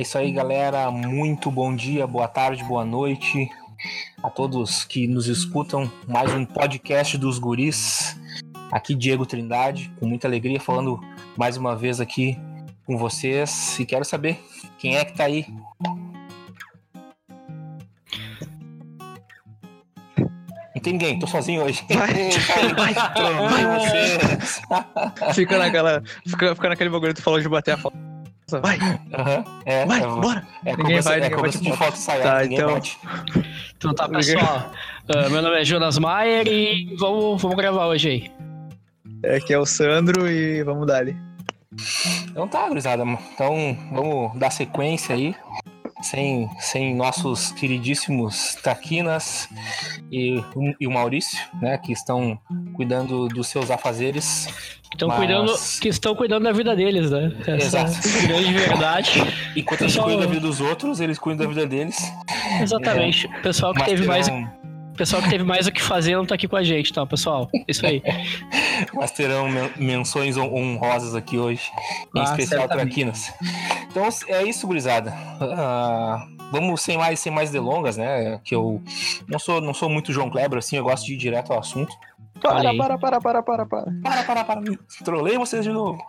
É isso aí, galera. Muito bom dia, boa tarde, boa noite a todos que nos escutam. Mais um podcast dos Guris. Aqui, Diego Trindade, com muita alegria, falando mais uma vez aqui com vocês. E quero saber quem é que tá aí. Não tem ninguém, tô sozinho hoje. Vai, vai, fica naquela. Fica, fica naquele bagulho que tu falou de bater a foto. Vai! Uhum, é, vai, é, bora! É ninguém vai, vai, é ninguém de foto sair, Tá, então- bate. Então tá, pessoal. Uh, meu nome é Jonas Maier e vamos, vamos gravar hoje aí. É, Aqui é o Sandro e vamos dar ali. Então tá, gurizada. Então vamos dar sequência aí. Sem, sem nossos queridíssimos Taquinas e, e o Maurício, né? Que estão cuidando dos seus afazeres. Estão Mas- cuidando, que estão cuidando da vida deles, né? Essa Exato. grande verdade. Enquanto a gente Pessoal- cuida da vida dos outros, eles cuidam da vida deles. Exatamente. Pessoal que Mas teve mais, terão, pessoal que teve mais o que fazer não tá aqui com a gente, tá, pessoal? Isso aí. mas terão men- menções hon- honrosas aqui hoje. Em Ah, especial certamente. Traquinas. Então é isso, gurizada. Ah, vamos sem mais, sem mais delongas, né? Que eu não sou, não sou muito João Kleber, assim, eu gosto de ir direto ao assunto. Para, para, para, para, para, para. Para, para, para. Trolei vocês de novo.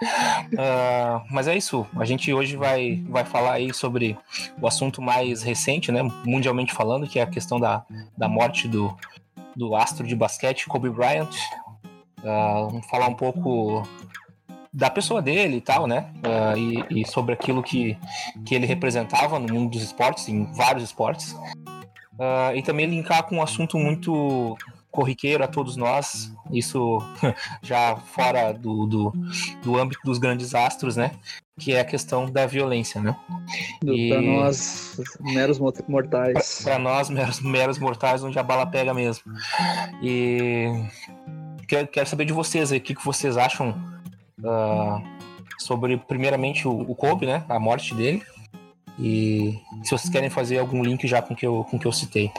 Ah, mas é isso. A gente hoje vai, vai falar aí sobre o assunto mais recente, né? Mundialmente falando, que é a questão da, da morte do, do astro de basquete, Kobe Bryant. Ah, vamos falar um pouco da pessoa dele e tal, né? Ah, e, e sobre aquilo que, que ele representava no mundo dos esportes, em vários esportes. Ah, e também linkar com um assunto muito corriqueiro a todos nós, isso já fora do, do, do âmbito dos grandes astros, né? Que é a questão da violência, né? E- Pra nós, meros mo- mortais. Para nós, meros, meros mortais, onde a bala pega mesmo. E quero, quero saber de vocês aí, o que, que vocês acham ah, sobre, primeiramente, o, o Kobe, né? A morte dele. E se vocês querem fazer algum link já com o que eu, com que eu citei.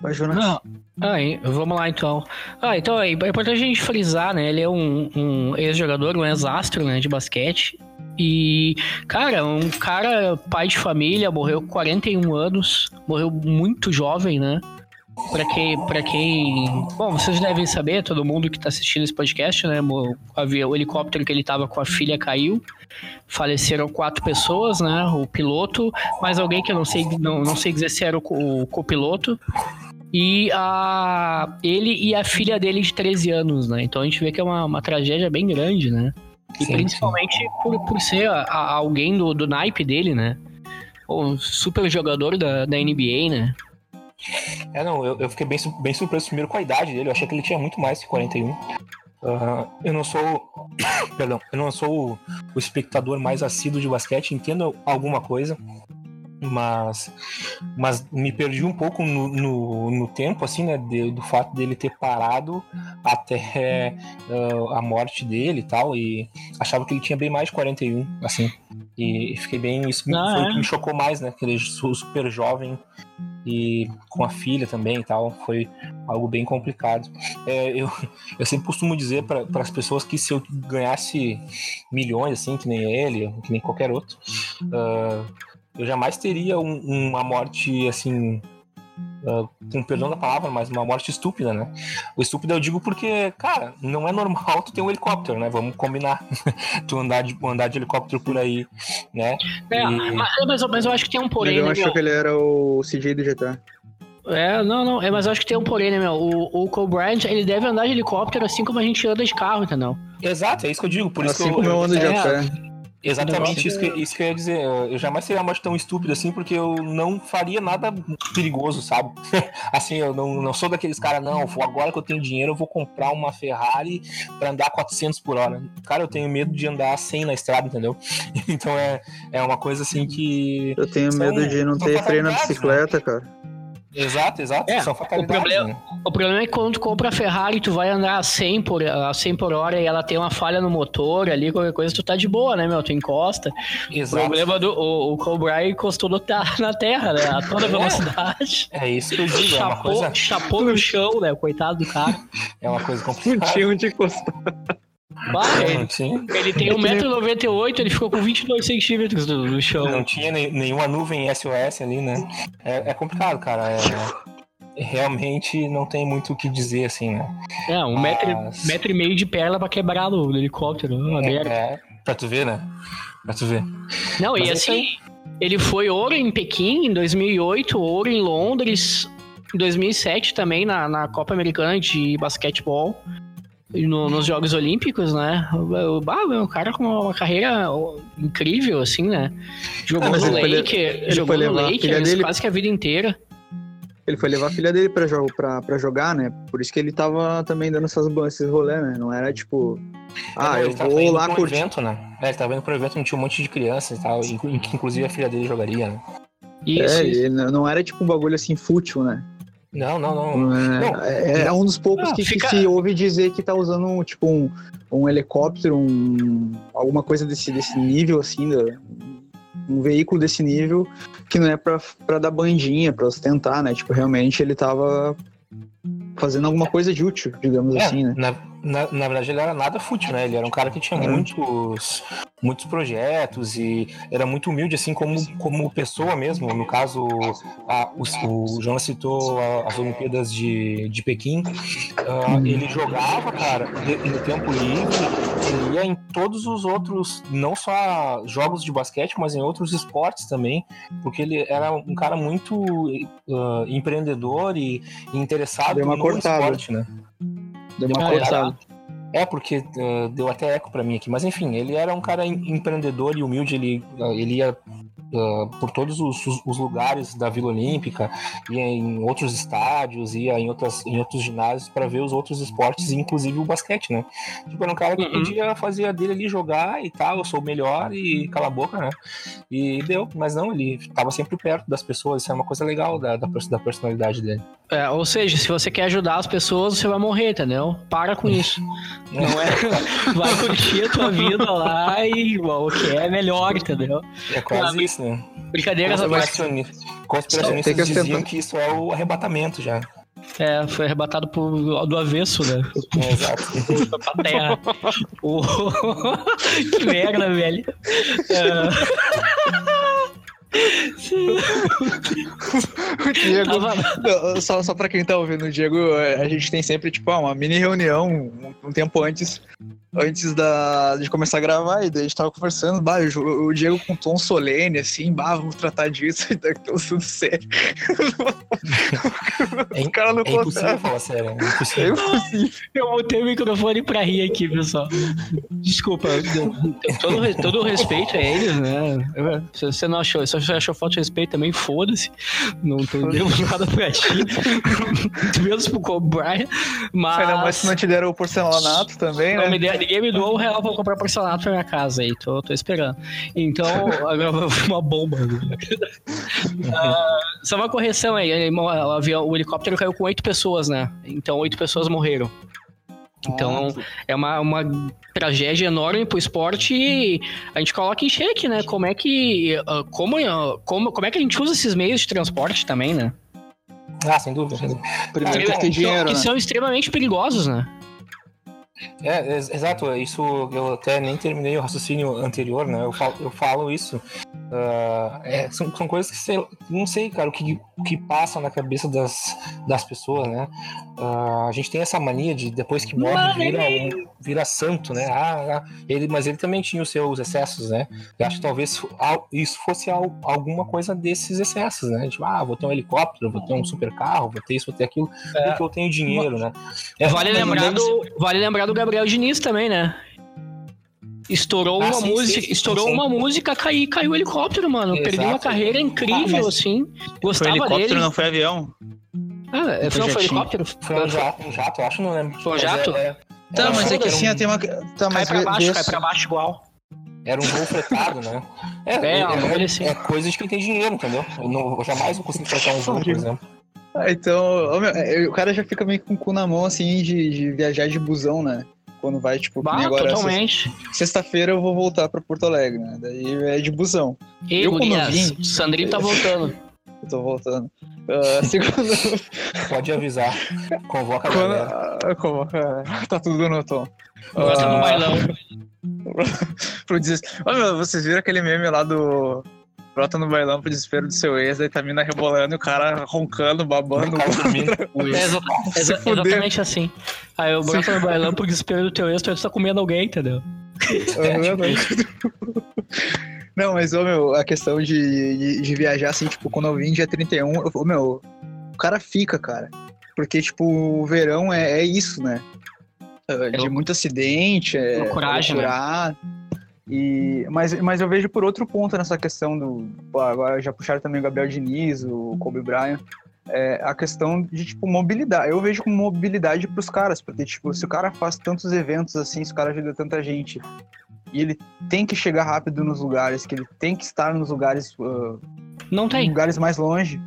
Vai, Jonas. Não. Aí, vamos lá então. Ah, então é importante a gente frisar, né? Ele é um, um ex-jogador, um ex-astro, né, de basquete. E, cara, um cara pai de família, morreu com 41 anos, morreu muito jovem, né? Pra quem, pra quem. Bom, vocês devem saber, todo mundo que tá assistindo esse podcast, né? O, avião, o helicóptero que ele tava com a filha caiu. Faleceram quatro pessoas, né? O piloto, mais alguém que eu não sei, não, não sei dizer se era o, o copiloto. E a, ele e a filha dele de 13 anos, né? Então a gente vê que é uma, uma tragédia bem grande, né? E Sim, principalmente Por, por ser a- a- alguém do, do naipe dele, né? Um super jogador da, da NBA, né? É, não, eu, eu fiquei bem, bem surpreso primeiro com a idade dele. Eu achei que ele tinha muito mais que 41. Ah, eu não sou. Perdão, eu não sou o, o espectador mais assíduo de basquete, entendo alguma coisa, mas, mas me perdi um pouco no, no, no tempo, assim, né? de- do fato dele ter parado até ah, a morte dele e tal, e achava que ele tinha bem mais de 41, assim. E fiquei bem. Isso me- Ah, foi o é? que me chocou mais, né? Que ele é su- super jovem e com a filha também e tal, foi algo bem complicado. É, eu, eu sempre costumo dizer para as pessoas que se eu ganhasse milhões, assim, que nem ele, que nem qualquer outro, ah, eu jamais teria um- uma morte assim. ah, com perdão da palavra, mas uma morte estúpida, né? O estúpido eu digo porque, cara, não é normal tu ter um helicóptero, né? Vamos combinar. tu andar de, andar de helicóptero por aí, né? É, E- mas, mas, mas eu acho que tem um porém, Ele né, achou meu? que ele era o CJ do GTA. É, não, não, é, mas eu acho que tem um porém, né, meu? O, o Kobe Bryant, ele deve andar de helicóptero assim como a gente anda de carro, entendeu? Exato, é isso que eu digo. Por isso assim que eu, como eu ando de é, a pé. Exatamente isso que, isso que eu ia dizer. Eu jamais seria uma morte tão estúpida assim, porque eu não faria nada perigoso, sabe? assim, eu não, não sou daqueles caras, não, vou- agora que eu tenho dinheiro, eu vou comprar uma Ferrari pra andar 400 por hora. Cara, eu tenho medo de andar 100 na estrada, entendeu? então é, é uma coisa assim que. Eu tenho São- medo de não ter freio na fatalidades, bicicleta, cara. Exato, exato. É, são o problema- né? O problema é que quando tu compra a Ferrari, tu vai andar a 100 por, a 100 por hora e ela tem uma falha no motor ali, qualquer coisa, tu tá de boa, né, meu? Tu encosta. O Exato. problema do o, o Bryant encostou no, na terra, né? A toda É. velocidade. É isso que eu digo, é uma Chapou, coisa, chapou no chão, né? Coitado do cara. é uma coisa Não complicada. tinha onde encostar. Ah, Não ele, tinha, ele tem 1,98m, ele ficou com 22 centímetros do, do chão. não tinha nem- nenhuma nuvem SOS ali, né? É, é complicado, cara. É- realmente não tem muito o que dizer, assim, né? É, um metro, Mas- metro e meio de perna pra quebrar do helicóptero. Uma merda. É, pra tu ver, né? Pra tu ver. Não, Mas e é assim, ele foi ouro em Pequim em 2008, ouro em Londres em 2007 também na, na Copa Americana de basquetebol. No- nos Jogos Olímpicos, né? O, bah, é um cara com uma carreira incrível, assim, né? Jogou Ah, no ele foi le- Laker, ele jogou no Lakers dele- quase que a vida inteira. Ele foi levar a filha dele pra, jo pra, pra jogar, né? Por isso que ele tava também dando essas, esses rolê, né? Não era tipo, ah, Não, eu ele tava vou indo lá um curtir. evento, né? É, ele tava indo pro evento, não tinha um monte de crianças e tal, que inclusive a filha dele jogaria, né? Isso, é, isso. e não era tipo um bagulho assim fútil, né? Não, não, não. Não, é, é um dos poucos Ah, que, que fica- se ouve dizer que tá usando um, tipo um, um helicóptero, um, alguma coisa desse, desse nível, assim, um veículo desse nível, que não é pra dar bandinha, pra ostentar, né? Tipo, realmente ele tava fazendo alguma coisa de útil, digamos É, assim, né? na, na, na verdade, ele era nada fútil, né? Ele era um cara que tinha É. muitos, muitos projetos e era muito humilde, assim, como, como pessoa mesmo. No caso, a, o, o Jonas citou a- as Olimpíadas de, de Pequim. Ah, ele jogava, cara, no tempo livre, ele ia em todos os outros, não só jogos de basquete, mas em outros esportes também, porque ele era um cara muito ah, empreendedor e, interessado Deu uma no cortada. esporte, né? Deu uma Ah, cortada. É, porque uh, deu até eco pra mim aqui. Mas enfim, ele era um cara em- empreendedor e humilde. Ele, uh, ele ia uh, por todos os, os- lugares da Vila Olímpica, ia em outros estádios, ia em, outras, em outros ginásios para ver os outros esportes, inclusive o basquete, né? Tipo, era um cara que Uhum. podia fazer a dele ali jogar e tal, eu sou o melhor e cala a boca, né? E deu, mas não, ele tava sempre perto das pessoas. Isso é uma coisa legal da, da personalidade dele. É, ou seja, se você quer ajudar as pessoas, você vai morrer, entendeu? Para com isso. Não é. Vai curtir a tua vida lá e o que é melhor, entendeu? É quase isso, né? Brincadeiras à parte. Conspiracionistas, que diziam ostentar. que isso é o arrebatamento já. É, foi arrebatado por, do avesso, né? É, exato. Pra terra. O- que merda, velho. O Diego, Tava- Não, só, só pra quem tá ouvindo, o Diego, a gente tem sempre, tipo, ah, uma mini reunião um, um tempo antes, antes da, de começar a gravar, e daí a gente tava conversando, bah, o, o Diego com um tom solene, assim, bah, vamos tratar disso, e daí tá tudo sério. É, o cara não é impossível falar sério. É É impossível. Eu botei o microfone pra rir aqui, pessoal. Desculpa, todo, todo o respeito a eles, né? Se você não achou, se você achou falta de respeito também, foda-se. Não tô dando nada pra ti. Muito menos pro Bryant. Mas. Ainda mais se não te deram o porcelanato também, Não né? Me deu- ninguém me doou um real pra comprar porcelanato pra minha casa aí, tô, tô esperando. Então, agora uma bomba. Ah, só uma correção aí, ele- o, avião, o helicóptero caiu com oito pessoas, né? Então, oito pessoas morreram. Então, é uma, uma tragédia enorme pro esporte e a gente coloca em xeque, né? Como é que. ah, Como, ah, como, como é que a gente usa esses meios de transporte também, né? Ah, sem dúvida. sem dúvida. Primeiro tem que Que dinheiro, que né? são extremamente perigosos, né? É, ex- exato. Isso eu até nem terminei o raciocínio anterior, né? Eu falo, eu falo isso. Ah, é, são, são coisas que sei, não sei, cara, o que, o que passa na cabeça das, das pessoas, né? Ah, a gente tem essa mania de depois que morre vira, um- vira santo, né? Ah, ah, ele, mas ele também tinha os seus excessos, né? Eu acho que talvez al- isso fosse al- alguma coisa desses excessos, né? Tipo, ah, vou ter um helicóptero, vou ter um super carro, vou ter isso, vou ter aquilo, porque eu tenho dinheiro, né? É, Vale lembrar, do, vale lembrar do Gabriel Diniz também, né? Estourou Ah, uma sim, música, sim, sim, estourou sim. uma música, caiu, caiu o helicóptero, mano. Exato. Perdeu uma carreira incrível, Ah, mas- assim. Foi Gostava helicóptero, dele. não foi avião. Ah, é, não foi jatinho. helicóptero? Foi um jato, um jato, acho, não lembro. Foi um jato? É, é, Tá, mas é que assim, um- tem uma. Tá, Cai pra baixo, vê cai pra baixo igual. Era um voo fretado, né? É, É, é, bagulho assim. é coisa de quem tem dinheiro, entendeu? Eu, não, eu jamais vou conseguir fretar um voo, por exemplo. Ah, então, é, o cara já fica meio com o cu na mão, assim, de, de viajar de busão, né? Quando vai, tipo, Bah, agora, totalmente. sexta- sexta-feira eu vou voltar pra Porto Alegre, né? Daí é de busão. E Eu, quando gurias, vim- o Sandrinho tá voltando. Eu tô voltando. Uh, segundo... Pode avisar. Convoca a galera. Quando, uh, convoca. Tá tudo no tom. Bota no bailão. pro desespero. Oh, meu, vocês viram aquele meme lá do. Brota no bailão pro desespero do seu ex, aí tá a mina rebolando e o cara roncando, babando. O cara dormindo. É, exa- exa- exatamente assim. Aí eu broto no bailão pro desespero do teu ex, tu tá comendo alguém, entendeu? Uhum, Não, mas, ô, meu, a questão de, de, de viajar, assim, tipo, quando eu vim dia 31, eu, ô, meu, o cara fica, cara. Porque, tipo, o verão é, é isso, né? É De Eu- muito acidente, é Loucuragem, né? E, mas, mas eu vejo por outro ponto nessa questão do. pô, agora já puxaram também o Gabriel Diniz, o Kobe Bryant. É a questão de, tipo, mobilidade. Eu vejo como mobilidade pros caras, porque, tipo, se o cara faz tantos eventos assim, se o cara ajuda tanta gente, e ele tem que chegar rápido nos lugares, que ele tem que estar nos lugares, ah, Não em tem. lugares mais longe.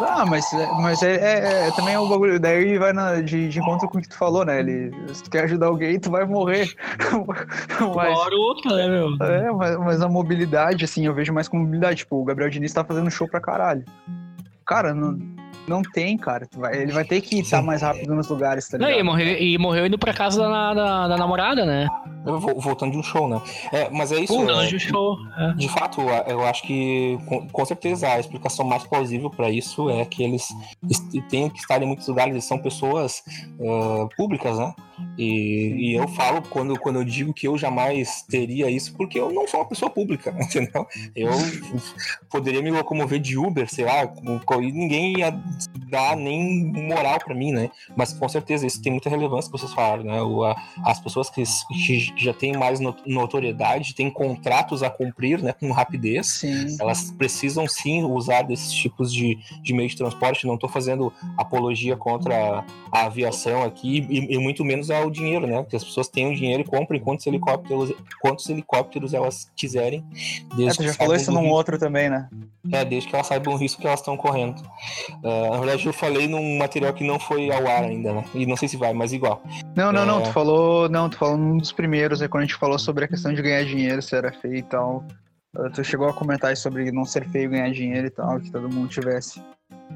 Ah, mas, é- mas é, é- é- também é o bagulho. Daí vai na- de, de encontro com o que tu falou, né? Ele, se tu quer ajudar alguém, tu vai morrer. Uma mas, hora ou outra, né, meu? é, mas, mas a mobilidade, assim, eu vejo mais como mobilidade. Tipo, o Gabriel Diniz tá fazendo show pra caralho. Cara, não, não tem, cara. Tu vai- ele vai ter que estar mais rápido nos lugares, tá Não, ligado? e morreu, e morreu indo pra casa da, da, da namorada, né? Eu Voltando de um show, né? É, mas é isso. Pô, é- antes do show. é. De fato, eu acho que com, com certeza a explicação mais plausível para isso é que eles têm que estar em muitos lugares, eles são pessoas ah, públicas, né? E, e eu falo quando, quando eu digo que eu jamais teria isso, porque eu não sou uma pessoa pública, entendeu? Eu poderia me locomover de Uber, sei lá, com- com- e ninguém ia dar nem moral para mim, né? Mas com certeza isso tem muita relevância que vocês falaram, né? O, a- as pessoas que, que já têm mais no- notoriedade, têm contratos a cumprir, né? Com rapidez, Sim. elas precisam sim usar desses tipos de, de meio de transporte. Não estou fazendo apologia contra a aviação aqui e, e muito menos ao dinheiro, né? Que as pessoas tenham dinheiro e comprem quantos helicópteros, quantos helicópteros elas quiserem. É, Desde tu já que falou isso num outro também, né? É, desde que elas saibam o risco que elas estão correndo. Ah, na verdade, eu falei num material que não foi ao ar ainda, né? E não sei se vai, mas igual. Não, não, não. É. Tu falou. Não, tu falou num dos primeiros, é quando a gente falou sobre a questão de ganhar dinheiro, se era feio e tal. Uh, Tu chegou a comentar aí sobre não ser feio ganhar dinheiro e tal, que todo mundo tivesse.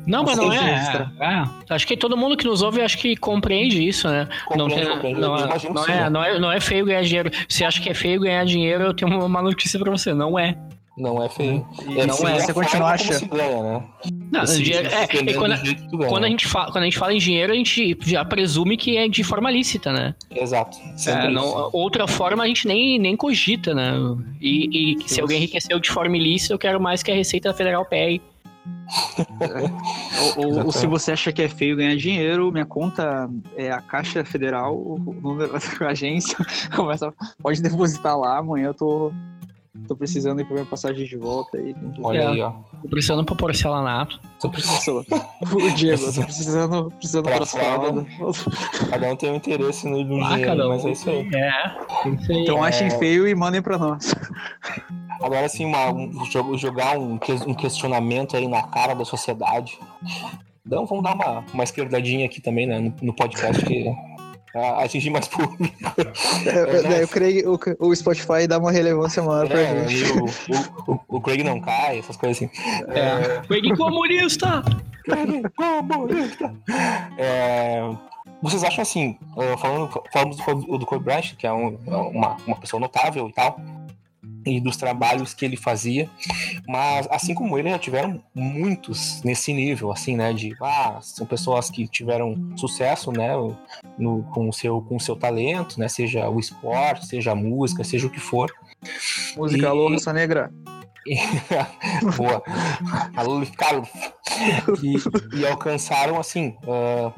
Não, mas não é. extra. é. Acho que todo mundo que nos ouve, acho que compreende isso, né? Não, Compreende, tem- não, Eu é, não, é, né? não, é, não é feio ganhar dinheiro. Se acha que é feio ganhar dinheiro, eu tenho uma notícia pra você. Não é. Não é feio. E não é, a você continua achando. né? Não, Esse- dinheiro- é, e quando, a né? gente fala, quando a gente fala em dinheiro, a gente já presume que é de forma lícita, né? Exato. É, não- outra forma a gente nem, nem cogita, né? E, e se alguém enriqueceu de forma ilícita, eu quero mais que a Receita Federal pegue. Ou, ou- ou se você acha que é feio ganhar dinheiro, minha conta é a Caixa Federal, o número da agência. Começa, pode depositar lá, amanhã eu tô, tô precisando ir pra minha passagem de volta aí. Olha É. aí, ó. Tô precisando pro porcelanato. Tô precisando- O Diego, tô precisando, precisando Pra fralda. Cada um tem um interesse no, Ah, dinheiro, cada um. mas é isso aí. É, isso aí. Então É. achem feio e mandem pra nós. Agora, assim, uma- um- jo- jogar um, um questionamento aí na cara da sociedade. Então, vamos dar uma, uma esquerdadinha aqui também, né, no, no podcast, que a- atingir mais público. Eu, eu creio que o, o Spotify dá uma relevância maior pra É, gente. o, o, o- Craig não cai, essas coisas assim. É. Pegue comunista! Comunista. É, vocês acham assim, eh, falando, falamos do, do Kobe Bryant, que é um- uma, uma pessoa notável e tal, e dos trabalhos que ele fazia, mas assim como ele, já tiveram muitos nesse nível, assim, né, de, ah, são pessoas que tiveram sucesso, né, no, com o seu, com o seu talento, né, seja o esporte, seja a música, seja o que for, Música E- Alô, Raça Negra. Boa. Alô, Carlos. E, e alcançaram, assim, ah,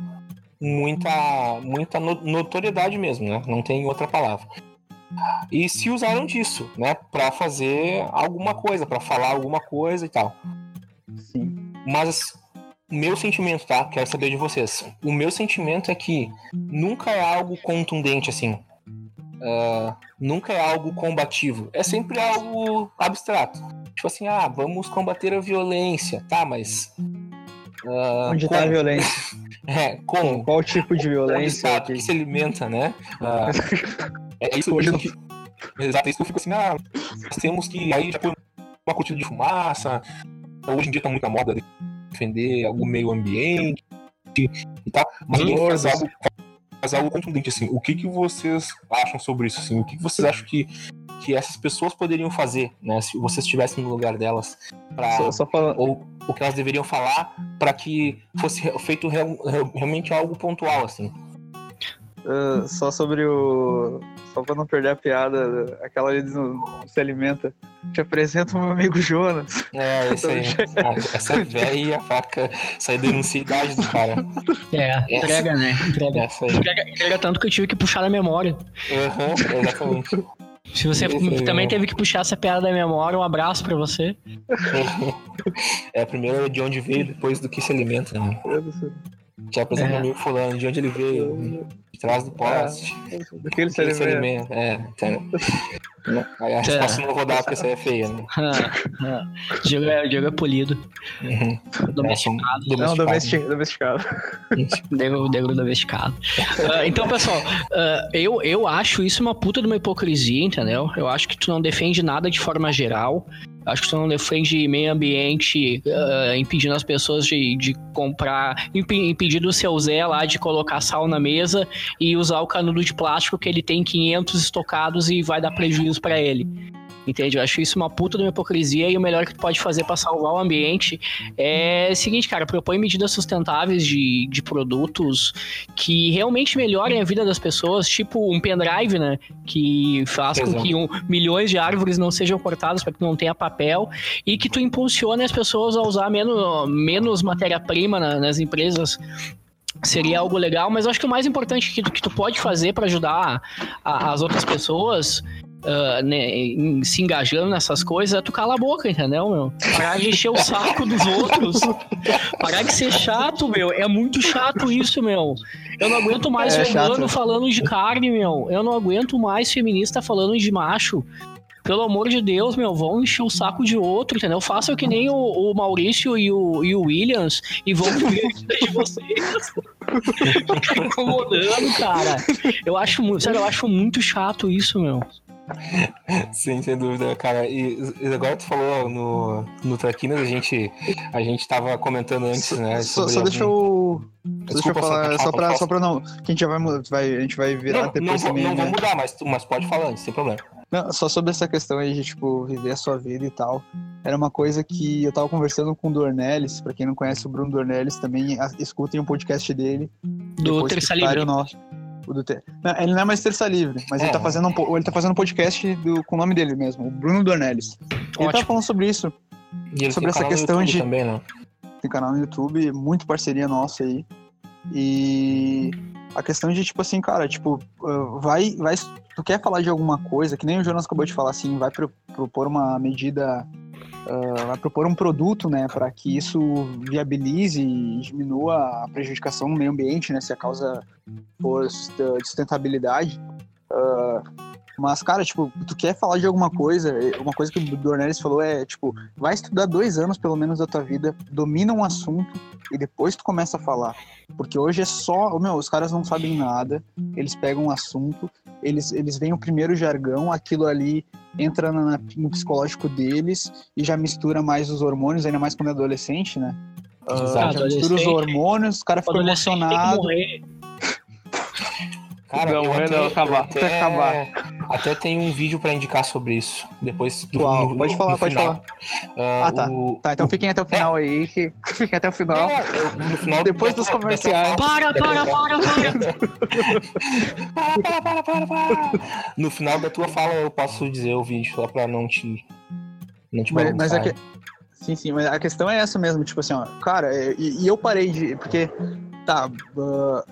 muita, muita no- notoriedade mesmo, né? Não tem outra palavra. E se usaram disso, né? Pra fazer alguma coisa, pra falar alguma coisa e tal. Sim. Mas meu sentimento, tá? Quero saber de vocês. O meu sentimento é que nunca é algo contundente assim. Ah, nunca é algo combativo. É sempre algo abstrato. Tipo assim, ah, vamos combater a violência. Tá, mas. ah, Onde tá a como? violência? É, como? Qual tipo de violência? O que se alimenta, né? Ah, é isso, isso que. Exato, é isso que eu fico assim, ah, nós temos que. Aí já põe uma cortina de fumaça, hoje em dia tá muito na moda defender algum meio ambiente e tal, mas ninguém faz algo, faz algo contundente, assim. O que, que vocês acham sobre isso, assim? O que, que vocês acham que, que essas pessoas poderiam fazer, né? Se vocês estivessem no lugar delas, pra, Só, só falando. ou o que elas deveriam falar para que fosse feito real- real- realmente algo pontual, assim. Ah, só sobre o. Só pra não perder a piada, aquela ali do do se alimenta. Te apresento o meu amigo Jonas. É, isso aí. Ah, Essa velha e a faca, essa aí denuncia a idade do cara. É, entrega, né? Entrega. Essa aí. Entrega, entrega tanto que eu tive que puxar da memória. Aham, exatamente. Se você também né? teve que puxar essa piada da memória, um abraço pra você. É, primeiro de onde veio, depois do que se alimenta, né? Te apresenta É. o amigo fulano, de onde ele veio, trás do poste. Do que ele se que ele se alimenta. alimenta. É, entendeu? Aí a resposta não vou dar porque essa aí é feia, né? Ah. Diego, é, Diego é polido. Uhum. Domesticado. Não, Domesticado. domesticado. domesticado. Negro, negro domesticado. Ah, então, pessoal, ah, eu, eu acho isso uma puta de uma hipocrisia, entendeu? Eu acho que tu não defende nada de forma geral. Acho que tu não defende meio ambiente, ah, impedindo as pessoas de, de comprar, impe- impedindo o seu Zé lá de colocar sal na mesa e usar o canudo de plástico que ele tem 500 estocados e vai dar prejuízo pra ele. Entende? Eu acho isso uma puta de uma hipocrisia e o melhor que tu pode fazer pra salvar o ambiente é o seguinte, cara, propõe medidas sustentáveis de, de produtos que realmente melhorem a vida das pessoas, tipo um pendrive, né? Que faz com Exato. que um- milhões de árvores não sejam cortadas para que não tenha papel e que tu impulsione as pessoas a usar menos, menos matéria-prima na- nas empresas. Seria algo legal, mas eu acho que o mais importante que, tu- que tu pode fazer para ajudar a- as outras pessoas ah, né, em- se engajando nessas coisas é tu cala a boca, entendeu, meu? Parar de encher o saco dos outros. Parar de ser chato, meu. É muito chato isso, meu. Eu não aguento mais É vegano falando de carne, meu. Eu não aguento mais feminista falando de macho. Pelo amor de Deus, meu, vão encher o saco de outro, entendeu? Façam que nem o, o Maurício e o, e o Williams e vão vida de vocês. Incomodando, cara. Eu acho muito, sério, eu acho muito chato isso, meu. Sim, sem dúvida, cara. E, e agora tu falou no, no Traquinas, a gente, a gente tava comentando antes, né? Só, sobre só algum- deixa eu. Só deixa eu Desculpa, falar, só- pra, falar. só pra não. Que a gente já vai, vai, a gente vai virar Não, não, depois vou, também. não vou né? mudar, mas, tu- mas pode falar antes, sem problema. Não, só sobre essa questão aí de, tipo, viver a sua vida e tal. Era uma coisa que eu tava conversando com o Dornelles, pra quem não conhece o Bruno Dornelles, também a- escutem um podcast dele. Do Terça Livre. o nosso. O do Não, ele não é mais Terça Livre, mas É. ele, tá fazendo um, ele tá fazendo um podcast do- com o nome dele mesmo, o Bruno Dornelles. Ele Ótimo. falando sobre isso. E ele Sobre essa questão de- também, né? tem canal no YouTube, muito parceria nossa aí. E a questão de, tipo assim, cara, tipo, uh, vai, vai. Tu quer falar de alguma coisa, que nem o Jonas acabou de falar, assim, vai pro- propor uma medida. Uh, vai propor um produto, né, para que isso viabilize e diminua a prejudicação no meio ambiente, né, se a causa for de sustentabilidade. Uh, mas, cara, tipo, tu quer falar de alguma coisa, eh, uma coisa que o Dornelles falou é, tipo, vai estudar dois anos, pelo menos, da tua vida, domina um assunto e depois tu começa a falar. Porque hoje é só, meu, os caras não sabem nada, eles pegam um assunto, eles, eles veem o primeiro jargão, aquilo ali entra na- no psicológico deles e já mistura mais os hormônios, ainda mais quando é adolescente, né? Exato. já mistura os hormônios, O que emocionados. morrer. Cara, Não, eu é até, não, acabar, que acabar. Até tem um vídeo pra indicar sobre isso. Depois do Qual? Pode falar, pode final. Ah, Ah, tá. o- Tá, então fiquem até o final aí, que fiquem até o final. Eu- no final Depois dos comerciais. Para, para, para, para. Para, para, para, para, para. No final da tua fala eu posso dizer o vídeo só pra não te. Não te Mas, mas é bagunçar. que. Sim, sim, mas a questão é essa mesmo, tipo assim, ó, cara, é, e, e eu parei de. Porque, tá, ah,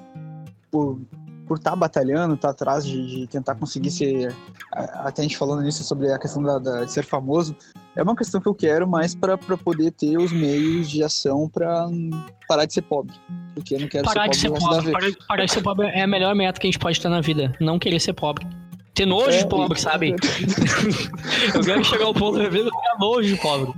por por estar batalhando, tá atrás de, de tentar conseguir ser. a- Até a gente falando nisso sobre a questão da, da- de ser famoso, é uma questão que eu quero mais pra pra poder ter os meios de ação pra hum, parar de ser pobre. Porque eu não quero Parar de ser ser pobre da pobre. Parar, parar de ser pobre é a melhor meta que a gente pode ter na vida. Não querer ser pobre. Ter nojo É, de pobre, e- sabe? Eu quero chegar ao ponto da vida ter nojo de pobre.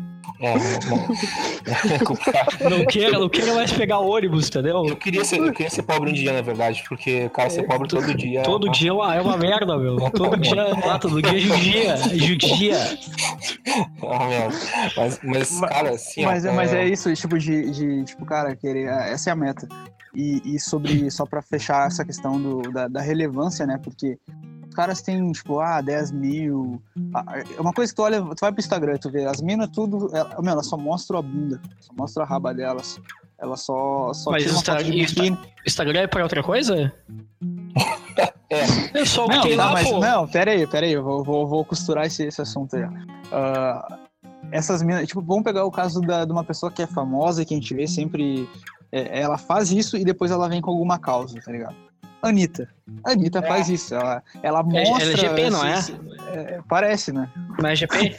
É, não, é complicado. Não queira, não queira mais pegar ônibus, entendeu? Eu queria, ser, eu queria ser pobre um dia, na verdade, porque, cara, ser pobre todo dia. Todo dia é uma, é uma merda, meu. Todo dia, ah, todo dia é judia. Judia. Ah, merda. Mas, mas, cara, assim. Mas, ó, mas é isso, tipo, de, de tipo, cara, querer. Essa é a meta. E, e sobre, só pra fechar essa questão do, da, da relevância, né? Porque caras têm, tipo, ah, 10 mil. Ah, É uma coisa que tu olha, tu vai pro Instagram, tu vê, as minas tudo. Ela, meu, elas só mostram a bunda, só mostra a raba delas. Ela só, só Mas tira uma Insta-. Instagram é pra outra coisa? É. É só o que Não, tá, lá, mas, pô. não, pera aí, pera aí, eu vou, vou, vou costurar esse, esse assunto aí. Ah, essas minas, tipo, vamos pegar o caso da, de uma pessoa que é famosa, que a gente vê sempre. é, ela faz isso e depois ela vem com alguma causa, tá ligado? Anitta. A Anitta É. faz isso. Ela, ela É mostra. LGP, não é? se- se- é, Parece, né? Mas é GP?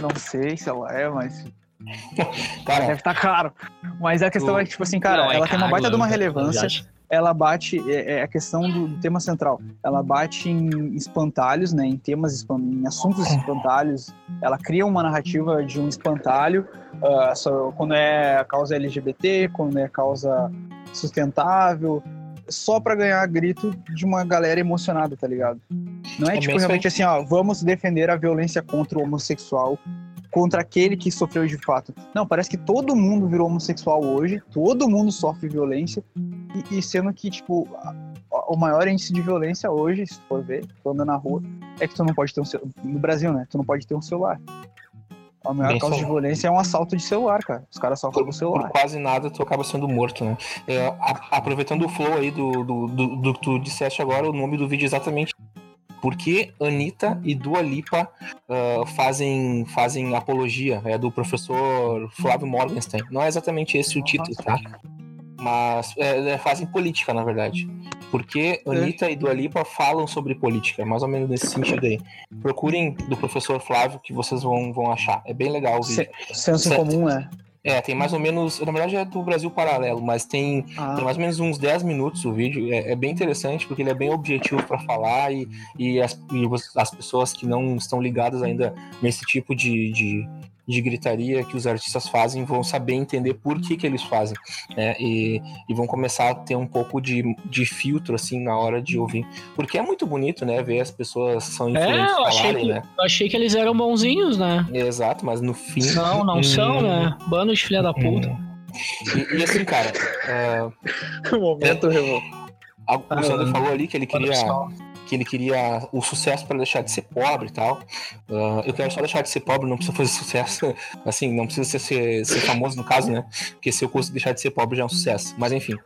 Não sei se ela é, mas. Cara, Deve estar caro. Mas a questão O- é que, tipo assim, cara, Não, é ela tem uma baita de uma na relevância. verdade. ela bate, é, é a questão do, do tema central, ela bate em espantalhos, né, em temas, em assuntos espantalhos, ela cria uma narrativa de um espantalho, ah, só- quando é a causa LGBT, quando é a causa sustentável, só pra ganhar grito de uma galera emocionada, tá ligado? Não é, É tipo bem isso realmente assim, ó, vamos defender a violência contra o homossexual, contra aquele que sofreu de fato. Não, parece que todo mundo virou homossexual hoje, todo mundo sofre violência, e, e sendo que, tipo, a- a- o maior índice de violência hoje, se tu for ver, tu anda na rua, é que tu não pode ter um celular. No Brasil, né? Tu não pode ter um celular. A maior Bem causa de falado. violência é um assalto de celular, cara. Os caras só roubam o por celular. quase nada tu acaba sendo morto, né? É, a- aproveitando o flow aí do, do, do, do que tu disseste agora, o nome do vídeo é exatamente por que Anitta e Dua Lipa ah, fazem, fazem apologia, é do professor Flávio Morgenstern. Não é exatamente esse o título, tá? Mas é, é, fazem política, na verdade. Porque Anitta e Dua Lipa falam sobre política, é mais ou menos nesse sentido aí. Procurem do professor Flávio que vocês vão, vão achar. É bem legal o vídeo. Se- Senso em comum, né? É, tem mais ou menos. Na verdade é do Brasil Paralelo, mas tem, Ah, tem mais ou menos uns 10 minutos o vídeo. É, é bem interessante porque ele é bem objetivo para falar e, e, as, e as pessoas que não estão ligadas ainda nesse tipo de, de, de gritaria que os artistas fazem vão saber entender por que, que eles fazem. Né? E, e vão começar a ter um pouco de, de filtro assim na hora de ouvir. Porque é muito bonito, né? Ver as pessoas são É, influentes eu achei, falarem, que, né? eu achei que eles eram bonzinhos, né? Exato, mas no fim. Não, não são, Hum, né? Bando de filha da puta. E, e assim, cara, é, momento, a- o Sandro falou ali que ele queria, pessoal. Que ele queria o sucesso para deixar de ser pobre e tal. Ah, eu quero só deixar de ser pobre, não precisa fazer sucesso. Assim, não precisa ser, ser, ser famoso no caso, né? Porque se eu conseguir deixar de ser pobre já é um sucesso. Mas enfim.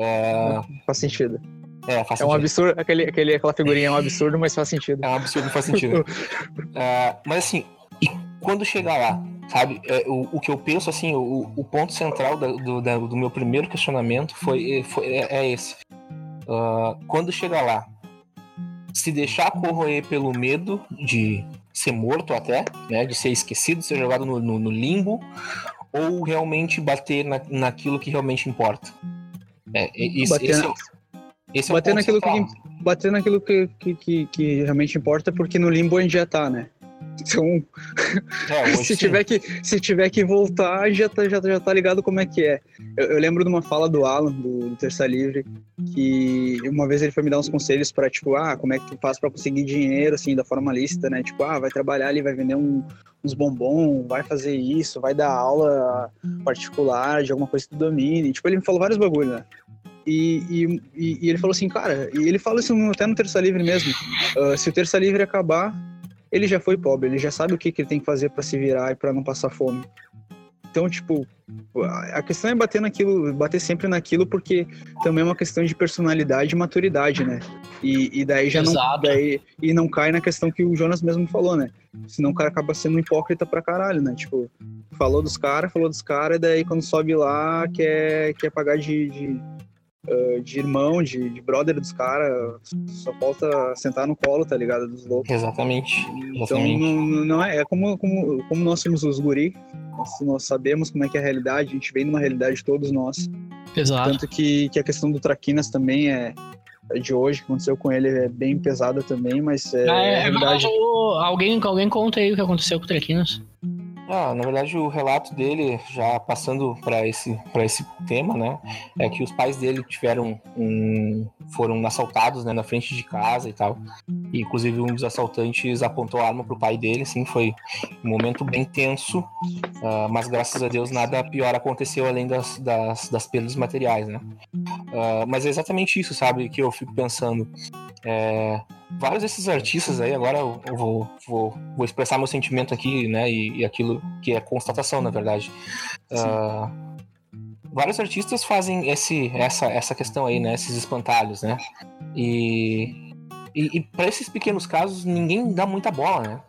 ah, Faz sentido. é, faz É um sentido. absurdo, aquele, aquele, aquela figurinha é um absurdo, mas faz sentido. É um absurdo, não faz sentido. Ah, mas assim, e quando chegar lá, sabe? é, o, o que eu penso, assim, o, o ponto central da- do, da- do meu primeiro questionamento foi, foi é, é esse. Ah, quando chegar lá, se deixar corroer pelo medo de ser morto até, né? De ser esquecido, ser jogado no, no- no limbo, ou realmente bater na, naquilo que realmente importa. É, é, esse, Bater esse na- é esse é o bater naquilo que, bater naquilo que, que, que, que realmente importa, porque no limbo a gente já tá, né? Então, É, se tiver, que, se tiver que voltar, já tá, já, já tá ligado como é que é. Eu, eu lembro de uma fala do Alan, do, do Terça Livre, que uma vez ele foi me dar uns conselhos pra, tipo, ah, como é que tu faz pra conseguir dinheiro, assim, da forma lícita, né? Tipo, ah, vai trabalhar ali, vai vender um- uns bombom, vai fazer isso, vai dar aula particular de alguma coisa que tu domine. Tipo, ele me falou vários bagulhos, né? E, e, e- ele falou assim, cara, e ele fala isso até no Terça Livre mesmo. ah, se o Terça Livre acabar, ele já foi pobre, ele já sabe o que, que ele tem que fazer pra se virar e pra não passar fome. Então, tipo, a questão é bater naquilo, bater sempre naquilo, porque também é uma questão de personalidade e maturidade, né? E, e daí já não, Exato. daí, e não cai na questão que o Jonas mesmo falou, né? Senão o cara acaba sendo um hipócrita pra caralho, né? Tipo, falou dos caras, falou dos caras, e daí quando sobe lá quer, quer pagar de, de, ah, de irmão, de, de brother dos caras, só falta sentar no colo, tá ligado? Dos loucos. Exatamente. Então Exatamente. não, não é, é como, como, como nós somos os guri, nós, nós sabemos como é que é a realidade, a gente vem numa realidade todos nós. Exato. Tanto que, que a questão do Traquinas também é, é de hoje, que aconteceu com ele, é bem pesada também, mas é, Ah, é é, a realidade. mas o- alguém, alguém conta aí o que aconteceu com o Trequinas. Ah, na verdade, o relato dele, já passando para esse, esse tema, né, é que os pais dele tiveram um. foram assaltados né, na frente de casa e tal. E, inclusive, um dos assaltantes apontou a arma pro pai dele, assim, foi um momento bem tenso, uh, mas graças a Deus nada pior aconteceu além das, das, das perdas materiais, né. Uh, mas é exatamente isso, sabe, que eu fico pensando. É, vários desses artistas aí, agora eu vou, vou, vou expressar meu sentimento aqui, né? E, e aquilo que é constatação, na verdade. Uh, vários artistas fazem esse, essa, essa questão aí, né? Esses espantalhos, né? E, e, e para esses pequenos casos, ninguém dá muita bola, né?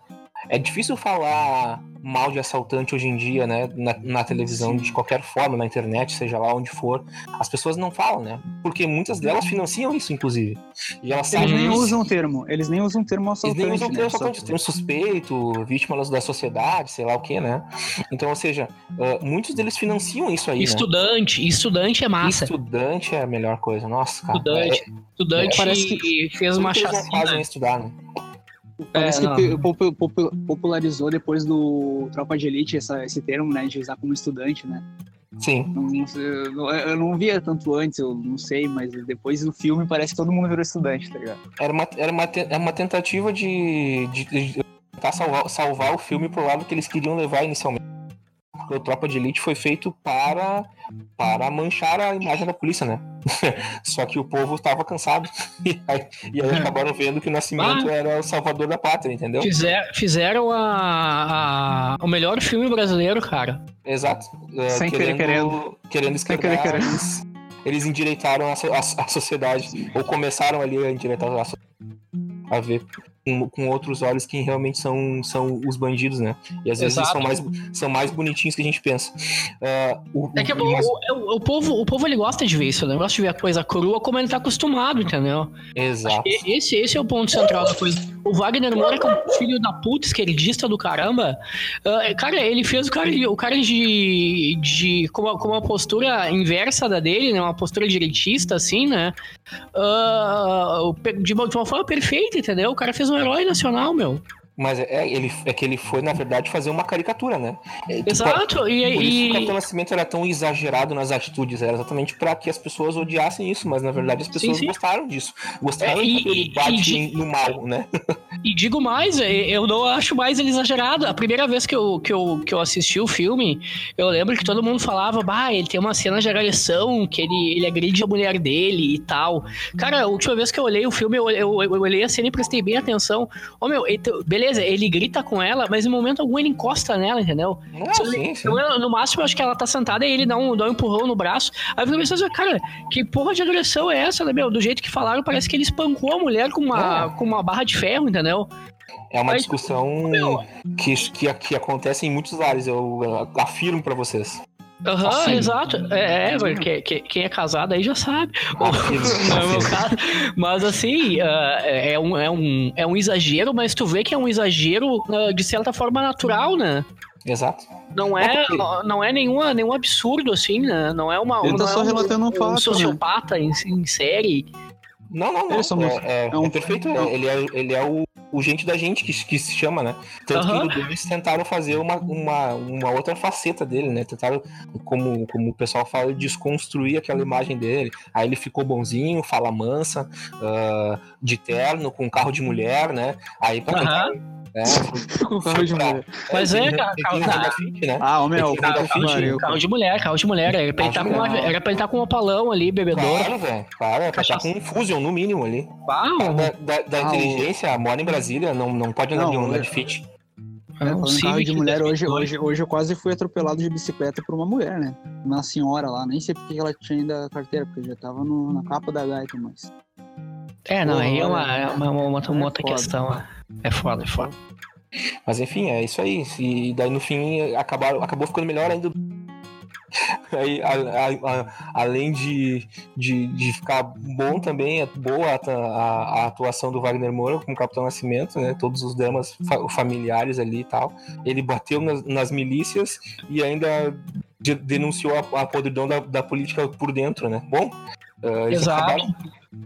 É difícil falar mal de assaltante hoje em dia, né? Na, na, televisão, de qualquer forma, na internet, seja lá onde for. As pessoas não falam, né? Porque muitas delas financiam isso, inclusive. E elas eles nem isso. usam o termo. Eles nem usam o termo assaltante. Eles nem usam o termo né? assaltante. Termo suspeito, vítima da sociedade, sei lá o que, né? Então, ou seja, uh, muitos deles financiam isso aí. Estudante. Né? Estudante é massa. Estudante é a melhor coisa. Nossa, cara. Estudante. É, estudante é, parece que fez uma chacina. fazem estudar, né? Parece é, que popularizou depois do Tropa de Elite essa, esse termo, né? De usar como estudante, né? Sim. Não, não, eu não via tanto antes, eu não sei, mas depois do filme parece que todo mundo virou estudante, tá ligado? Era uma, era uma, era uma tentativa de, de, de tentar salvar, salvar o filme pro lado que eles queriam levar inicialmente o Tropa de Elite foi feito para, para manchar a imagem da polícia, né? Só que o povo estava cansado. E aí, e aí é. acabaram vendo que o Nascimento ah, era o salvador da pátria, entendeu? Fizer, fizeram a, a, o melhor filme brasileiro, cara. Exato. É, Sem querendo, querendo. Querendo escrever. Querer, querendo. Eles, eles endireitaram a, a, a, sociedade, ou começaram ali a endireitar a sociedade. A ver com, com, outros olhos quem realmente são, são os bandidos, né? E às vezes eles são mais, são mais bonitinhos que a gente pensa. Uh, o, é que o, mas... o, o, povo, o povo ele gosta de ver isso, né? Gosta de ver a coisa crua como ele tá acostumado, entendeu? Exato. Esse, esse é o ponto central da coisa. O Wagner Moura, que é um filho da puta, esquerdista do caramba, uh, cara, ele fez o cara, o cara de, de com, uma, com uma postura inversa da dele, né? Uma postura direitista, assim, né? Uh, de uma forma perfeita, entendeu? O cara fez um herói nacional, meu. Mas é, ele, é que ele foi, na verdade, fazer uma caricatura, né? É, Exato, tipo, e aí. Por isso o Capitão Nascimento era tão exagerado nas atitudes, era exatamente para que as pessoas odiassem isso, mas na verdade as pessoas sim, sim. gostaram disso. Gostaram é, e, que ele bate e, no mal, né? E digo mais, é, eu não acho mais ele exagerado. A primeira vez que eu, que eu, que eu assisti o filme, eu lembro que todo mundo falava, bah, ele tem uma cena de agressão, que ele, ele agride a mulher dele e tal. Cara, a última vez que eu olhei o filme, eu, eu, eu olhei a cena e prestei bem atenção. Ô, oh, meu, beleza beleza, ele grita com ela, mas em momento algum ele encosta nela, entendeu? Ah, sim, sim. no máximo, eu acho que ela tá sentada e ele dá um, dá um empurrão no braço. Aí eu pensei, cara, que porra de agressão é essa, né, meu? Do jeito que falaram, parece que ele espancou a mulher com uma, é. com uma barra de ferro, entendeu? É uma discussão que, que, que acontece em muitos lares, eu afirmo para vocês. Aham, uhum, exato. É, é que, que, quem é casado aí já sabe. Não é meu caso. Mas assim, uh, é, um, é, um, é um exagero, mas tu vê que é um exagero uh, de certa forma natural, né? Exato. Não é, não é nenhuma, nenhum absurdo, assim, né? Não é uma. Ele tá só é um, relatando um, fato. Um né? sociopata né? em, em série. Não, não, não. É, é, é, um, é perfeito. É, ele é, ele é o, o gente da gente que, que se chama, né? Tanto uhum. que eles tentaram fazer uma, uma, uma outra faceta dele, né? Tentaram, como, como o pessoal fala, desconstruir aquela imagem dele. Aí ele ficou bonzinho, fala mansa, uh, de terno, com carro de mulher, né? Aí pra uhum. É, com carro de mulher. Mas é, cara. né? Ah, o meu, carro, carro de mulher, carro de mulher. Era pra, ele estar tá com, uma, era pra ele estar tá com um opalão ali, bebedouro. Claro, velho. Claro, é pra estar tá com um Fusion, no mínimo ali. Uau. Da, da, da ah, inteligência, mora em Brasília, não, não pode andar de um fit. É, falando carro de mulher, hoje, hoje, hoje eu quase fui atropelado de bicicleta por uma mulher, né? Uma senhora lá, nem sei porque ela tinha ainda carteira, porque já tava no, na capa da gaita, mas. É, não, aí é uma, é uma, uma, uma, uma outra questão. É foda, é foda. Mas enfim, é isso aí. E daí no fim acabaram, acabou ficando melhor ainda. Aí, a, a, a, além de, de, de, ficar bom também, é boa a, atuação do Wagner Moura como Capitão Nascimento, né? Todos os dramas fa familiares ali e tal. Ele bateu nas, nas milícias e ainda de, denunciou a, podridão da, da, política por dentro, né? Bom, uh, Exato. Acabaram,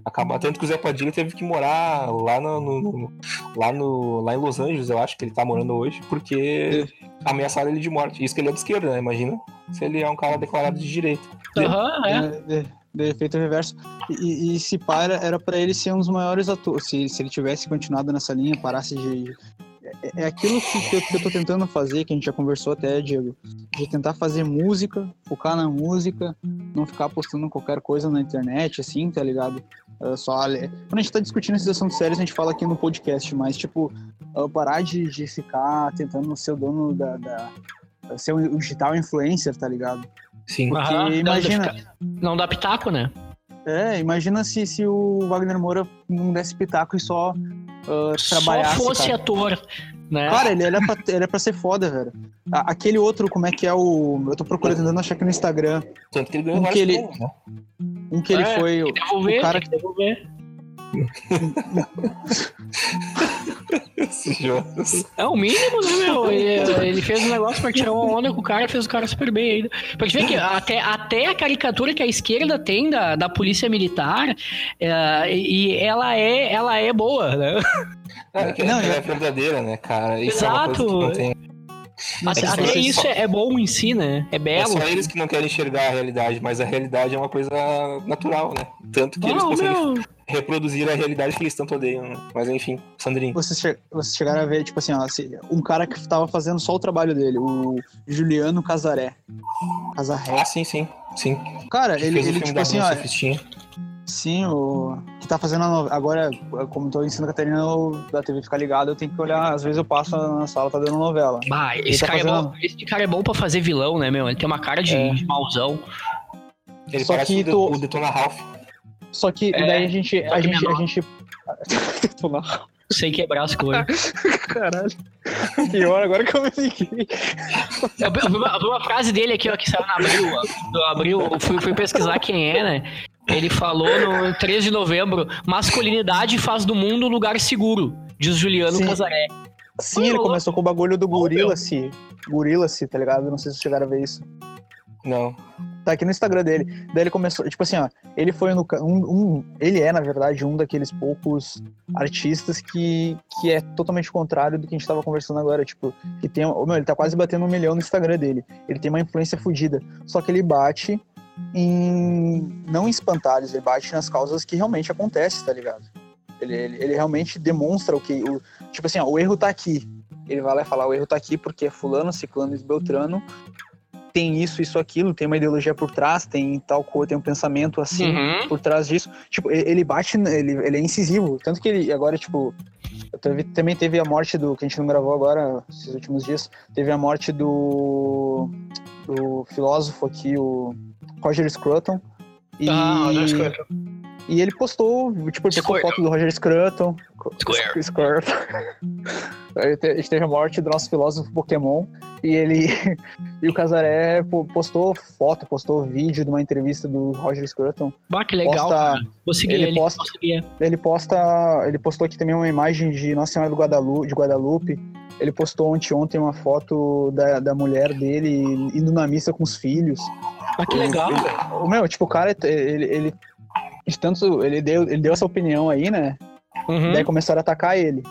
acabar. Tanto que o Zé Padilha teve que morar lá no, no- no- lá no lá em Los Angeles, eu acho que ele tá morando hoje, porque ameaçaram ele de morte. Isso que ele é de esquerda, né? Imagina se ele é um cara declarado de direita. Aham, é. É, de, de efeito reverso. E, e se para, era pra ele ser um dos maiores atores. Se, se ele tivesse continuado nessa linha, parasse de. É, é aquilo que, que, eu, que eu tô tentando fazer, que a gente já conversou até, Diego. De tentar fazer música, focar na música, não ficar postando qualquer coisa na internet, assim, tá ligado? É só, quando a gente tá discutindo esses assuntos sérios, a gente fala aqui no podcast, mas, tipo, uh, parar de, de ficar tentando ser o dono da. da ser um digital influencer, tá ligado? Sim. Porque não, imagina. Não dá pitaco, né? É, imagina se, se o Wagner Moura não desse pitaco e só ah, trabalhasse. Só fosse cara. ator, né? Cara, ele era, pra, ele era pra ser foda, velho. A- Aquele outro, como é que é o. Eu tô procurando, tentando achar aqui no Instagram. Tanto que ele ganhou Um que ele- prêmios, né? Um que ele É, foi. Tem que devolver, o cara tem que devolver. Esse Jonas. É o mínimo, né, meu? Ele, ele fez um negócio pra tirar uma onda com o cara, fez o cara super bem ainda. Pra gente ver que até, até a caricatura que a esquerda tem da, da polícia militar, é, e ela é, ela é boa, né? É, que Não, é verdadeira, né, cara? Isso é Exato. não tem. Até, que até isso só- é, é bom em si, né? É É belo. só eles que não querem enxergar a realidade, mas a realidade é uma coisa natural, né? Tanto que eles Não, conseguem meu, reproduzir a realidade que eles tanto odeiam. Né? Mas enfim, Sandrinho. Vocês, che vocês chegaram a ver, tipo assim, ó, um cara que tava fazendo só o trabalho dele, o Juliano Casaré. Casarré. Ah, sim, sim. Sim. Cara, Que ele, ele tipo assim, ó. Sim, o que tá fazendo a novela. Agora, como tô em Santa Catarina, eu- da TV ficar ligado, eu tenho que olhar. Às vezes eu passo na sala, tá dando novela. bah, esse, tá cara é fazendo- bom, esse cara é bom pra fazer vilão, né, meu? Ele tem uma cara de, É. de mauzão. Ele Só parece que o, tu- o Detona Ralph. Só que É, daí a gente. só A gente, a gente. Sem quebrar as coisas. Caralho. Pior, agora que eu me liguei. Eu vi eu vi uma, eu vi uma frase dele aqui, ó, que saiu na Abril. ó. Do Abril, eu fui, fui pesquisar quem é, né? Ele falou no 3 de novembro: masculinidade faz do mundo um lugar seguro, diz Juliano Sim. Casaré. Sim, ele começou com o bagulho do Gorilla-se. Gorilla-se, tá ligado? Não sei se vocês chegaram a ver isso. Não. Tá aqui no Instagram dele. Daí ele começou, tipo assim, ó, ele foi no um, um- ele é na verdade um daqueles poucos artistas que, que é totalmente contrário do que a gente tava conversando agora, tipo, que tem, meu, ele tá quase batendo um milhão no Instagram dele. Ele tem uma influência fodida, só que ele bate em não em espantalhos, ele bate nas causas que realmente acontecem, tá ligado? Ele, ele, ele realmente demonstra o que o tipo assim, ó, o erro tá aqui. Ele vai lá e fala, o erro tá aqui porque fulano, ciclano e beltrano tem isso, isso, aquilo, tem uma ideologia por trás, tem tal coisa, tem um pensamento assim Uhum. por trás disso. Tipo, ele bate, ele, ele é incisivo. Tanto que ele agora, tipo, teve- também teve a morte do, que a gente não gravou agora, esses últimos dias, teve a morte do, do filósofo aqui, o Roger Scruton. E, Ah, as coisas. e ele postou, tipo, ele postou Scruton. foto do Roger Scruton. Square. Scruton. A gente teve a morte do nosso filósofo Pokémon. E ele. e o Casaré po- postou foto, postou vídeo de uma entrevista do Roger Scruton. Bah, que legal, Posta-. Vou seguir ele ele. posta-. Ele posta. Ele postou aqui também uma imagem de Nossa Senhora do Guadalupe, de Guadalupe. Ele postou ontem, ontem uma foto da, da mulher dele indo na missa com os filhos. Ah, que legal. O meu, tipo, o cara, ele, ele, de tanto, ele deu, ele deu essa opinião aí, né? Uhum. Daí começaram a atacar ele.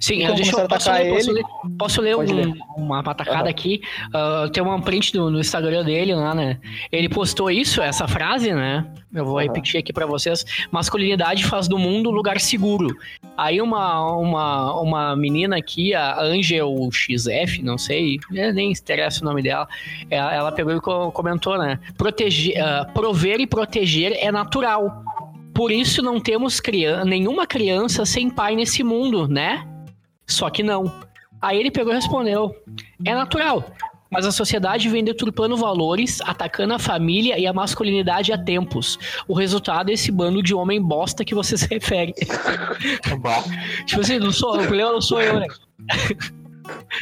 Sim, Então deixa eu, posso atacar ler, posso ele. ler, posso ler um- uma patacada Aham. aqui. Ah, tem uma print do- no Instagram dele lá, né? Ele postou isso, essa frase, né? Eu vou Aham. repetir aqui pra vocês. Masculinidade faz do mundo lugar seguro. Aí uma, uma, uma menina aqui, a Angel XF, não sei, é, nem interessa o nome dela, ela, ela pegou e co- comentou, né? Proteger, ah, prover e proteger é natural. Por isso não temos criança, nenhuma criança sem pai nesse mundo, né? Só que não. Aí ele pegou e respondeu: é natural. Mas a sociedade vem deturpando valores, atacando a família e a masculinidade há tempos. O resultado é esse bando de homem bosta que você se refere. Tipo assim, não sou, o problema não sou eu, né?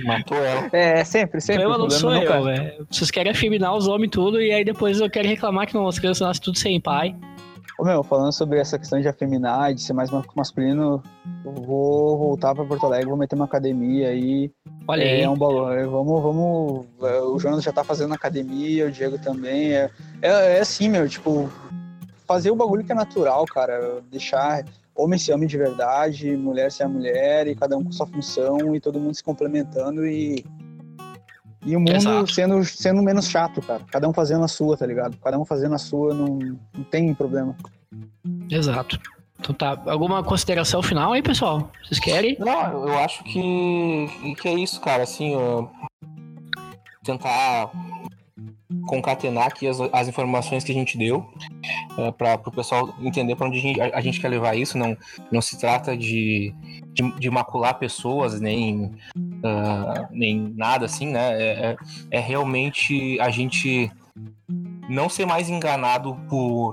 matou ela. É, sempre, O sempre. problema não o sou problema eu, velho. Vocês querem afeminar os homens tudo e aí depois eu quero reclamar que não, as crianças nascem tudo sem pai. Ô, meu, falando sobre essa questão de afeminar, de ser mais ma- masculino, eu vou voltar pra Porto Alegre, vou meter uma academia aí. Olha aí. É um balão. é, Vamos, vamos. é, O Jonas já tá fazendo academia, o Diego também. É, é, é assim, meu, tipo. fazer o bagulho que é natural, cara. Deixar homem ser homem de verdade, mulher ser a mulher, e cada um com sua função, e todo mundo se complementando e. E o mundo sendo, sendo menos chato, cara. Cada um fazendo a sua, tá ligado? Cada um fazendo a sua, não, não tem problema. Exato. Então tá, alguma consideração final aí, pessoal? Vocês querem? Não, eu acho que, que é isso, cara. Assim, uh, tentar concatenar aqui as, as informações que a gente deu uh, para o pessoal entender para onde a gente, a, a gente, quer levar isso. Não, não se trata de, de, de macular pessoas, nem, uh, nem nada assim, né? É, é, é realmente a gente não ser mais enganado por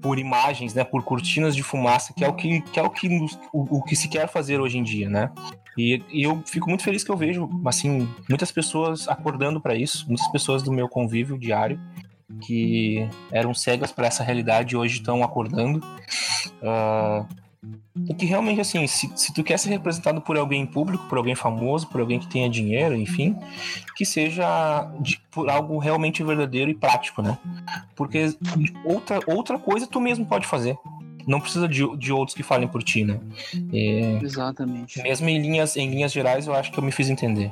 por imagens, né, por cortinas de fumaça, que é o que, que é o que o, o que se quer fazer hoje em dia, né? E, e, eu fico muito feliz que eu vejo, assim, muitas pessoas acordando para isso, muitas pessoas do meu convívio diário que eram cegas para essa realidade e hoje estão acordando. Uh, e que realmente, assim, se, se tu quer ser representado por alguém público, por alguém famoso, por alguém que tenha dinheiro, enfim, que seja de, por algo realmente verdadeiro e prático, né? Porque outra, outra coisa tu mesmo pode fazer. Não precisa de, de outros que falem por ti, né? É, Exatamente. Mesmo em linhas, em linhas gerais, eu acho que eu me fiz entender.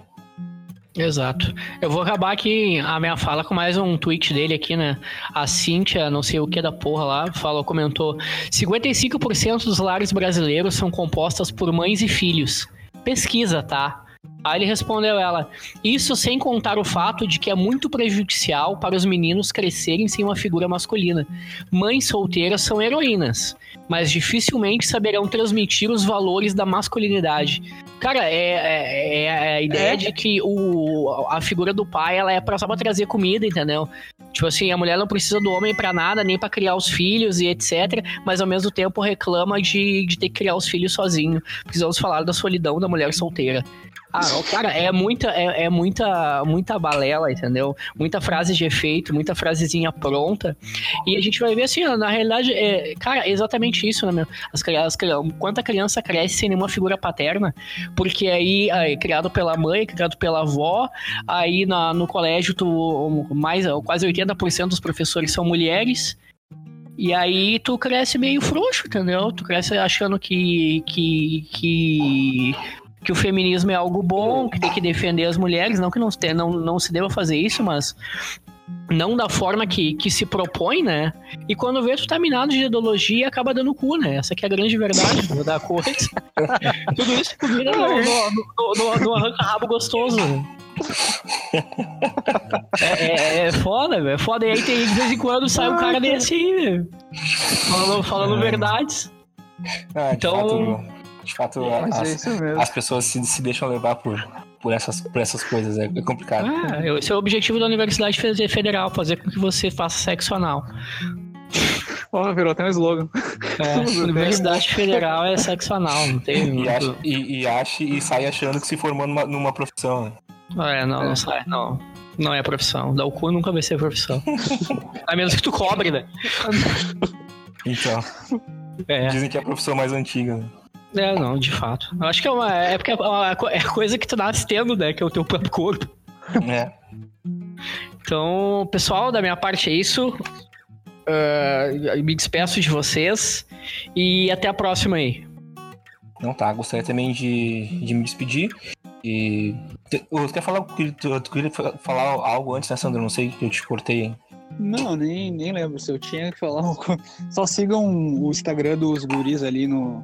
Exato. Eu vou acabar aqui a minha fala com mais um tweet dele aqui, né? A Cíntia, não sei o que da porra lá, falou, comentou: 55% dos lares brasileiros são compostas por mães e filhos. Pesquisa, tá? Aí ele respondeu ela: Isso sem contar o fato de que é muito prejudicial para os meninos crescerem sem uma figura masculina. Mães solteiras são heroínas, mas dificilmente saberão transmitir os valores da masculinidade. Cara, é, é, é a ideia é. de que o, a figura do pai ela é pra, só pra trazer comida, entendeu? Tipo assim, a mulher não precisa do homem para nada, nem para criar os filhos e etc. Mas ao mesmo tempo reclama de, de ter que criar os filhos sozinho. Precisamos falar da solidão da mulher solteira. Ah, cara, é muita, é, é, muita, muita balela, entendeu? Muita frase de efeito, muita frasezinha pronta. E a gente vai ver assim, na realidade, é, cara, é exatamente isso, né, meu? As crianças, quanta criança cresce sem nenhuma figura paterna, porque aí, aí criado pela mãe, criado pela avó, aí na, no colégio tu mais quase 80% dos professores são mulheres. E aí tu cresce meio frouxo, entendeu? Tu cresce achando que, que, que que o feminismo é algo bom, que tem que defender as mulheres, não que não, não, não se deva fazer isso, mas não da forma que, que se propõe, né? E quando vê, tu tá minado de ideologia acaba dando cu, né? Essa que é a grande verdade da coisa. Tudo isso combina no, no, no, no arranca-rabo gostoso. É, é, é foda, velho. É foda. E aí tem, de vez em quando sai um cara desse aí, velho. Falando, falando é. verdades. Ah, então. De fato, é, as, é as, pessoas se, se deixam levar por, por, essas, por essas coisas. É, é complicado. Ah, esse é o objetivo da Universidade Federal, fazer com que você faça sexo anal. Oh, virou até um slogan. É, Universidade Federal é sexo anal, não tem. E, muito... acha, e, e, acha, e sai achando que se formou numa, numa profissão, né? É, não, não sai, não. Não é profissão. Dar o cu nunca vai ser profissão. a menos que tu cobre, né? Então. É. Dizem que é a profissão mais antiga, né? É, não, de fato. Eu acho que é uma. É porque é, uma, é coisa que tu nasce tendo, né? Que é o teu próprio corpo. É. Então, pessoal, da minha parte é isso. Uh, me despeço de vocês e até a próxima aí. Não tá, gostaria também de, de me despedir. E. Você quer falar, tu, queria falar algo antes, né, Sandro? Não sei que eu te cortei, hein? Não, nem, nem lembro se eu tinha que falar. Só sigam o Instagram dos guris ali no,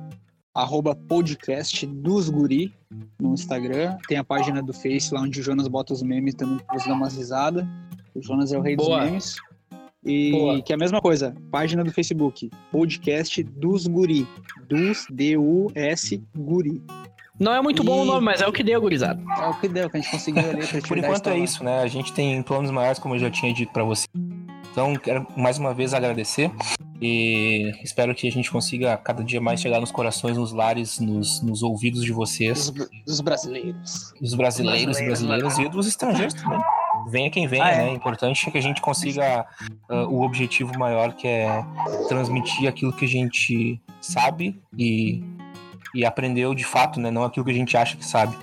arroba podcast dos guri no Instagram. Tem a página do Face lá onde o Jonas bota os memes também pra você dar umas risadas. O Jonas é o rei Boa. dos memes. E Boa. que é a mesma coisa, página do Facebook, podcast dos guri. Dos D-U-S guri. Não é muito e... bom o nome, mas é o que deu, gurizada. É o que deu, que a gente conseguiu ali. Por enquanto é isso, né? A gente tem planos maiores, como eu já tinha dito para você. Então, quero mais uma vez agradecer e espero que a gente consiga cada dia mais chegar nos corações, nos lares, nos, nos ouvidos de vocês. Dos, dos brasileiros. Dos brasileiros, brasileiros, brasileiros e dos estrangeiros também. Venha quem venha, ah, é. né? É importante que a gente consiga uh, o objetivo maior, que é transmitir aquilo que a gente sabe e, e aprendeu de fato, né? Não aquilo que a gente acha que sabe.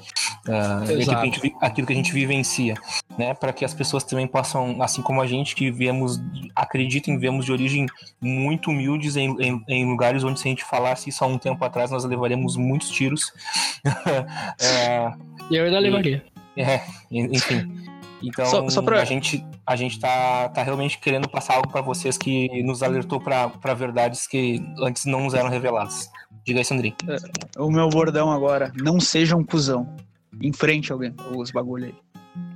Uh, aquilo, que gente, aquilo que a gente vivencia. Né, para que as pessoas também possam, assim como a gente, que viemos, acreditem, viemos de origem muito humildes em, em, em lugares onde se a gente falasse isso há um tempo atrás, nós levaríamos muitos tiros. é, e eu ainda levaria. É, enfim. Então, só, só pra... a gente a gente tá, tá realmente querendo passar algo para vocês que nos alertou para verdades que antes não nos eram reveladas. Diga aí, Sandrinho. É, o meu bordão agora, não seja um cuzão. Em frente alguém, os bagulho aí.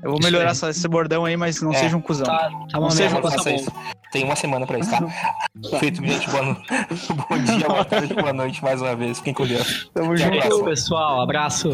Eu vou melhorar essa, esse bordão aí, mas não é, seja um cuzão. Tá, tá não seja um cuzão. Isso. Tem uma semana pra isso, tá? Feito, gente. Boa no... Bom dia, boa tarde, boa noite mais uma vez. Fiquem com Deus. Tamo junto, pessoal. Abraço.